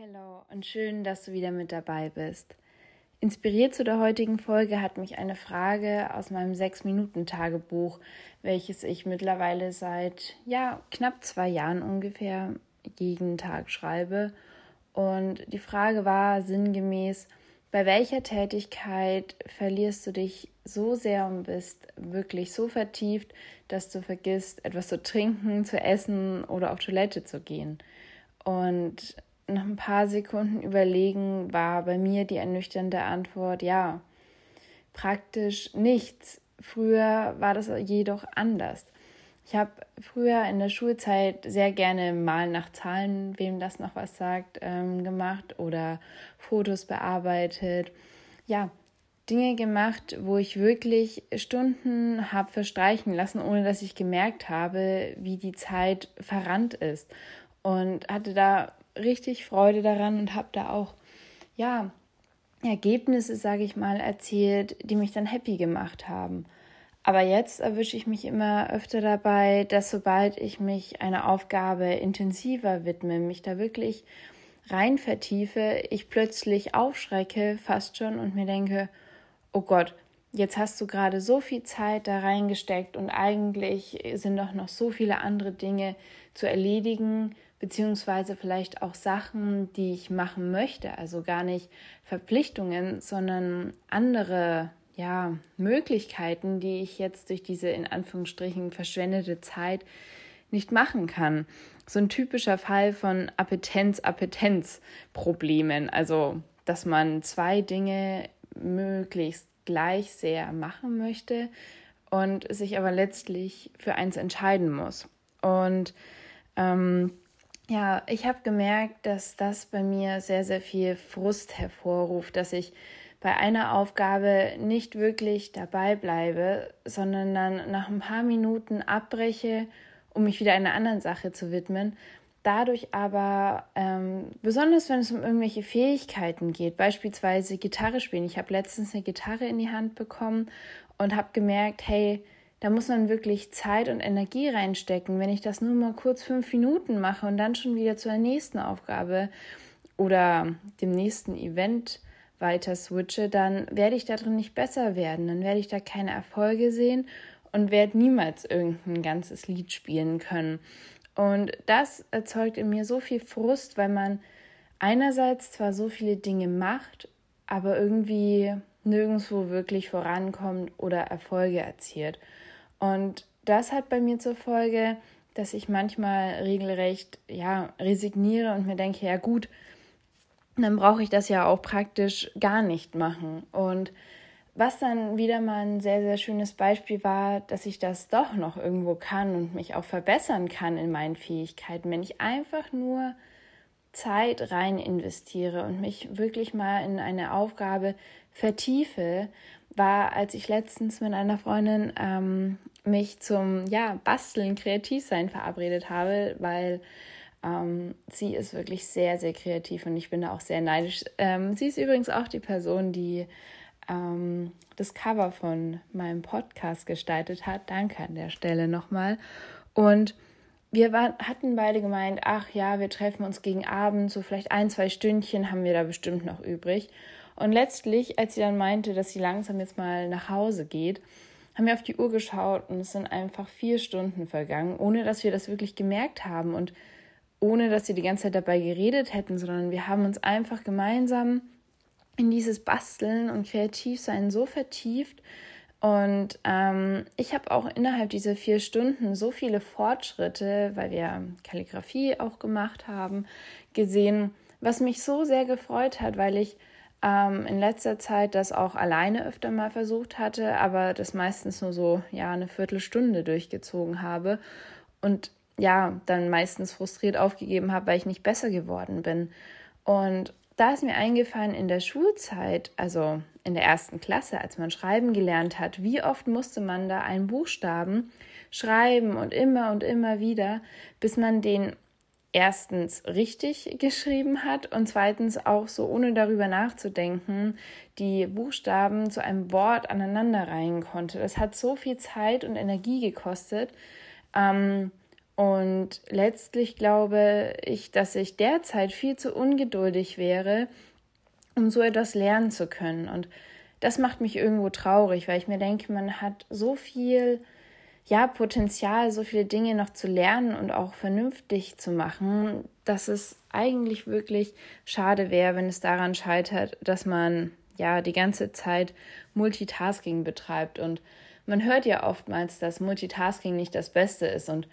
Hallo und schön, dass du wieder mit dabei bist. Inspiriert zu der heutigen Folge hat mich eine Frage aus meinem 6-Minuten-Tagebuch, welches ich mittlerweile seit ja, knapp zwei Jahren ungefähr jeden Tag schreibe. Und die Frage war sinngemäß, bei welcher Tätigkeit verlierst du dich so sehr und bist wirklich so vertieft, dass du vergisst, etwas zu trinken, zu essen oder auf Toilette zu gehen? Und nach ein paar Sekunden überlegen war bei mir die ernüchternde Antwort ja, praktisch nichts. Früher war das jedoch anders. Ich habe früher in der Schulzeit sehr gerne mal nach Zahlen, wem das noch was sagt, ähm, gemacht oder Fotos bearbeitet. Ja, Dinge gemacht, wo ich wirklich Stunden habe verstreichen lassen, ohne dass ich gemerkt habe, wie die Zeit verrannt ist. Und hatte da richtig Freude daran und habe da auch, ja, Ergebnisse, sage ich mal, erzielt, die mich dann happy gemacht haben. Aber jetzt erwische ich mich immer öfter dabei, dass sobald ich mich einer Aufgabe intensiver widme, mich da wirklich rein vertiefe, ich plötzlich aufschrecke fast schon und mir denke, oh Gott, jetzt hast du gerade so viel Zeit da reingesteckt und eigentlich sind doch noch so viele andere Dinge zu erledigen, beziehungsweise vielleicht auch Sachen, die ich machen möchte, also gar nicht Verpflichtungen, sondern andere ja, Möglichkeiten, die ich jetzt durch diese in Anführungsstrichen verschwendete Zeit nicht machen kann. So ein typischer Fall von Appetenz-Appetenz-Problemen, also dass man zwei Dinge möglichst gleich sehr machen möchte und sich aber letztlich für eins entscheiden muss. Und ähm, ja, ich habe gemerkt, dass das bei mir sehr, sehr viel Frust hervorruft, dass ich bei einer Aufgabe nicht wirklich dabei bleibe, sondern dann nach ein paar Minuten abbreche, um mich wieder einer anderen Sache zu widmen. Dadurch aber, ähm, besonders wenn es um irgendwelche Fähigkeiten geht, beispielsweise Gitarre spielen. Ich habe letztens eine Gitarre in die Hand bekommen und habe gemerkt, hey, da muss man wirklich Zeit und Energie reinstecken. Wenn ich das nur mal kurz fünf Minuten mache und dann schon wieder zur nächsten Aufgabe oder dem nächsten Event weiter switche, dann werde ich darin nicht besser werden. Dann werde ich da keine Erfolge sehen und werde niemals irgendein ganzes Lied spielen können. Und das erzeugt in mir so viel Frust, weil man einerseits zwar so viele Dinge macht, aber irgendwie nirgendwo wirklich vorankommt oder Erfolge erzielt. Und das hat bei mir zur Folge, dass ich manchmal regelrecht ja resigniere und mir denke, ja gut, dann brauche ich das ja auch praktisch gar nicht machen. Und was dann wieder mal ein sehr, sehr schönes Beispiel war, dass ich das doch noch irgendwo kann und mich auch verbessern kann in meinen Fähigkeiten, wenn ich einfach nur Zeit rein investiere und mich wirklich mal in eine Aufgabe vertiefe, war, als ich letztens mit einer Freundin ähm, mich zum ja, Basteln, Kreativsein verabredet habe, weil ähm, sie ist wirklich sehr, sehr kreativ und ich bin da auch sehr neidisch. Ähm, sie ist übrigens auch die Person, die ähm, das Cover von meinem Podcast gestaltet hat. Danke an der Stelle nochmal. Und wir war, hatten beide gemeint, ach ja, wir treffen uns gegen Abend, so vielleicht ein, zwei Stündchen haben wir da bestimmt noch übrig. Und letztlich, als sie dann meinte, dass sie langsam jetzt mal nach Hause geht, haben wir auf die Uhr geschaut und es sind einfach vier Stunden vergangen, ohne dass wir das wirklich gemerkt haben und ohne dass sie die ganze Zeit dabei geredet hätten, sondern wir haben uns einfach gemeinsam in dieses Basteln und Kreativsein so vertieft. Und ähm, ich habe auch innerhalb dieser vier Stunden so viele Fortschritte, weil wir Kalligrafie auch gemacht haben, gesehen, was mich so sehr gefreut hat, weil ich ähm, in letzter Zeit das auch alleine öfter mal versucht hatte, aber das meistens nur so ja eine Viertelstunde durchgezogen habe und ja dann meistens frustriert aufgegeben habe, weil ich nicht besser geworden bin. Und da ist mir eingefallen in der Schulzeit, also in der ersten Klasse, als man schreiben gelernt hat, wie oft musste man da einen Buchstaben schreiben und immer und immer wieder, bis man den erstens richtig geschrieben hat und zweitens auch so ohne darüber nachzudenken die Buchstaben zu einem Wort aneinander reihen konnte. Das hat so viel Zeit und Energie gekostet. Ähm, Und letztlich glaube ich, dass ich derzeit viel zu ungeduldig wäre, um so etwas lernen zu können. Und das macht mich irgendwo traurig, weil ich mir denke, man hat so viel ja, Potenzial, so viele Dinge noch zu lernen und auch vernünftig zu machen, dass es eigentlich wirklich schade wäre, wenn es daran scheitert, dass man ja die ganze Zeit Multitasking betreibt. Und man hört ja oftmals, dass Multitasking nicht das Beste ist. Und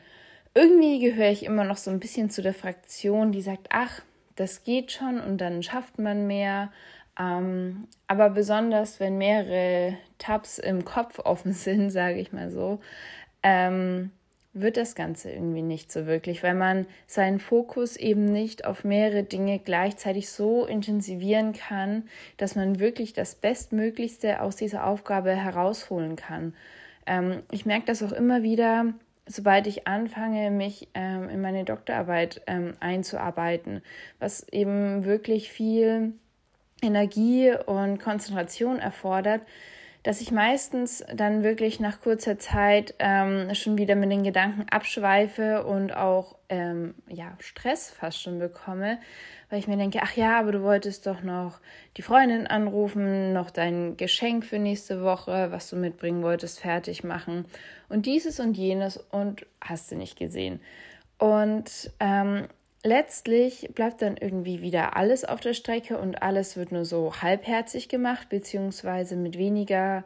irgendwie gehöre ich immer noch so ein bisschen zu der Fraktion, die sagt, ach, das geht schon und dann schafft man mehr. Ähm, aber besonders, wenn mehrere Tabs im Kopf offen sind, sage ich mal so, ähm, wird das Ganze irgendwie nicht so wirklich, weil man seinen Fokus eben nicht auf mehrere Dinge gleichzeitig so intensivieren kann, dass man wirklich das Bestmöglichste aus dieser Aufgabe herausholen kann. Ähm, ich merke das auch immer wieder, sobald ich anfange, mich ähm, in meine Doktorarbeit ähm, einzuarbeiten, was eben wirklich viel Energie und Konzentration erfordert, dass ich meistens dann wirklich nach kurzer Zeit ähm, schon wieder mit den Gedanken abschweife und auch ähm, ja, Stress fast schon bekomme, weil ich mir denke, ach ja, aber du wolltest doch noch die Freundin anrufen, noch dein Geschenk für nächste Woche, was du mitbringen wolltest, fertig machen und dieses und jenes und hast du nicht gesehen. Und ähm, letztlich bleibt dann irgendwie wieder alles auf der Strecke und alles wird nur so halbherzig gemacht, beziehungsweise mit weniger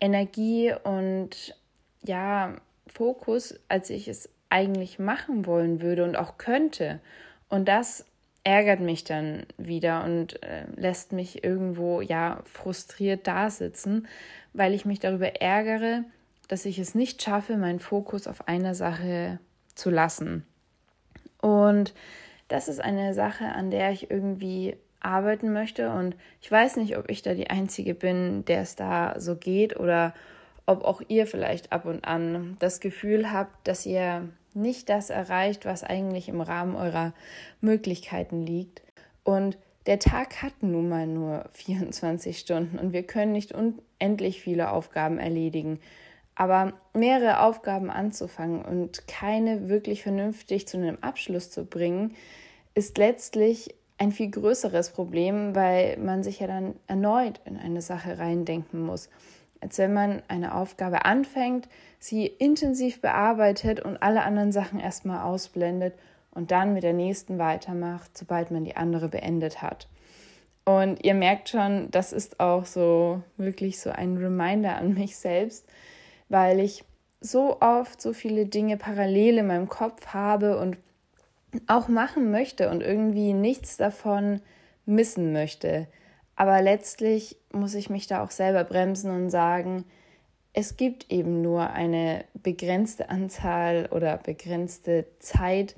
Energie und ja, Fokus, als ich es eigentlich machen wollen würde und auch könnte. Und das ärgert mich dann wieder und äh, lässt mich irgendwo ja frustriert dasitzen, weil ich mich darüber ärgere, dass ich es nicht schaffe, meinen Fokus auf einer Sache zu lassen. Und das ist eine Sache, an der ich irgendwie arbeiten möchte. Und ich weiß nicht, ob ich da die Einzige bin, der es da so geht oder ob auch ihr vielleicht ab und an das Gefühl habt, dass ihr nicht das erreicht, was eigentlich im Rahmen eurer Möglichkeiten liegt. Und der Tag hat nun mal nur 24 Stunden und wir können nicht unendlich viele Aufgaben erledigen. Aber mehrere Aufgaben anzufangen und keine wirklich vernünftig zu einem Abschluss zu bringen, ist letztlich ein viel größeres Problem, weil man sich ja dann erneut in eine Sache reindenken muss. Als wenn man eine Aufgabe anfängt, sie intensiv bearbeitet und alle anderen Sachen erstmal ausblendet und dann mit der nächsten weitermacht, sobald man die andere beendet hat. Und ihr merkt schon, das ist auch so wirklich so ein Reminder an mich selbst, weil ich so oft so viele Dinge parallel in meinem Kopf habe und auch machen möchte und irgendwie nichts davon missen möchte. Aber letztlich muss ich mich da auch selber bremsen und sagen, es gibt eben nur eine begrenzte Anzahl oder begrenzte Zeit,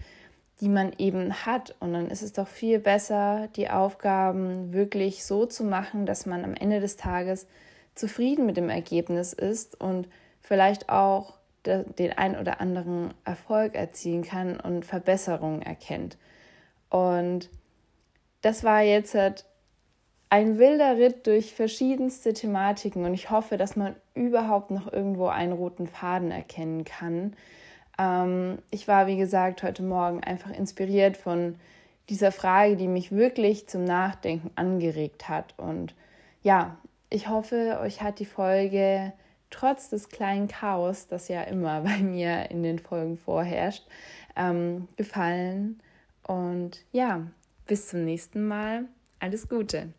die man eben hat. Und dann ist es doch viel besser, die Aufgaben wirklich so zu machen, dass man am Ende des Tages zufrieden mit dem Ergebnis ist und vielleicht auch den ein oder anderen Erfolg erzielen kann und Verbesserungen erkennt. Und das war jetzt halt ein wilder Ritt durch verschiedenste Thematiken und ich hoffe, dass man überhaupt noch irgendwo einen roten Faden erkennen kann. Ähm, ich war, wie gesagt, heute Morgen einfach inspiriert von dieser Frage, die mich wirklich zum Nachdenken angeregt hat. Und ja, ich hoffe, euch hat die Folge trotz des kleinen Chaos, das ja immer bei mir in den Folgen vorherrscht, ähm, gefallen. Und ja, bis zum nächsten Mal. Alles Gute.